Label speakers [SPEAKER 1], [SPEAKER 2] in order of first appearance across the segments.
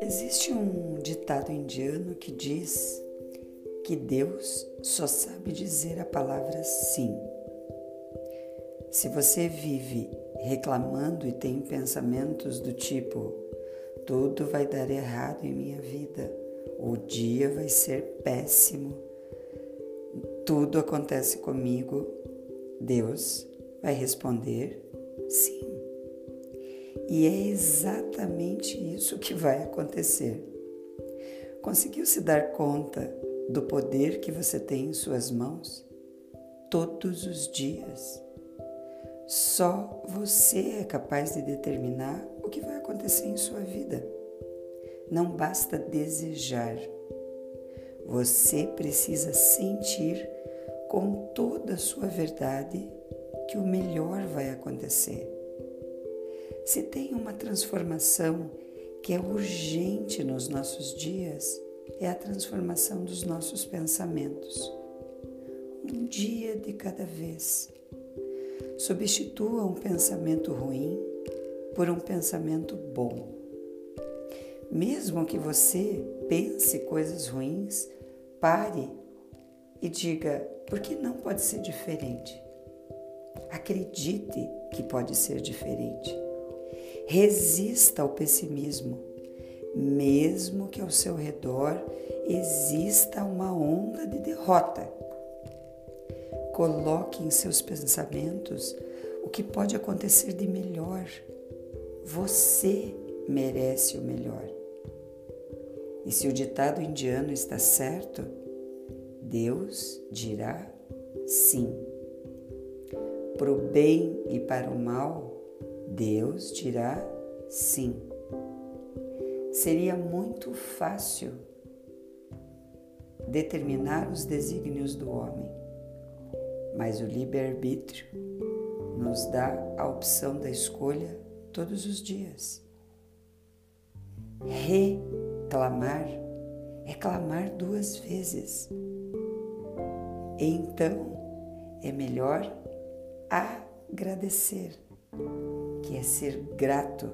[SPEAKER 1] Existe um ditado indiano que diz que Deus só sabe dizer a palavra sim. Se você vive reclamando e tem pensamentos do tipo: tudo vai dar errado em minha vida, o dia vai ser péssimo, tudo acontece comigo, Deus vai responder sim. E é exatamente isso que vai acontecer. Conseguiu se dar conta do poder que você tem em suas mãos? Todos os dias. Só você é capaz de determinar o que vai acontecer em sua vida. Não basta desejar. Você precisa sentir com toda a sua verdade que o melhor vai acontecer. Se tem uma transformação que é urgente nos nossos dias, é a transformação dos nossos pensamentos. Um dia de cada vez. Substitua um pensamento ruim por um pensamento bom. Mesmo que você pense coisas ruins, pare e diga: por que não pode ser diferente? Acredite que pode ser diferente. Resista ao pessimismo, mesmo que ao seu redor exista uma onda de derrota. Coloque em seus pensamentos o que pode acontecer de melhor. Você merece o melhor. E se o ditado indiano está certo, Deus dirá sim. Para o bem e para o mal, Deus dirá sim. Seria muito fácil determinar os desígnios do homem, mas o livre-arbítrio nos dá a opção da escolha todos os dias. Reclamar é clamar duas vezes. Então é melhor agradecer que é ser grato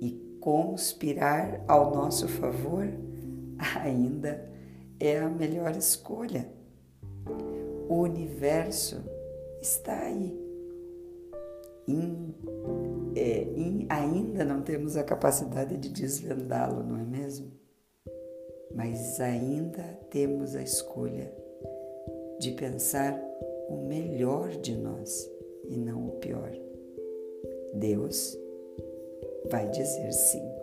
[SPEAKER 1] e conspirar ao nosso favor, ainda é a melhor escolha. O universo está aí. In, é, in, ainda não temos a capacidade de desvendá-lo, não é mesmo? Mas ainda temos a escolha de pensar o melhor de nós e não o pior. Deus vai dizer sim.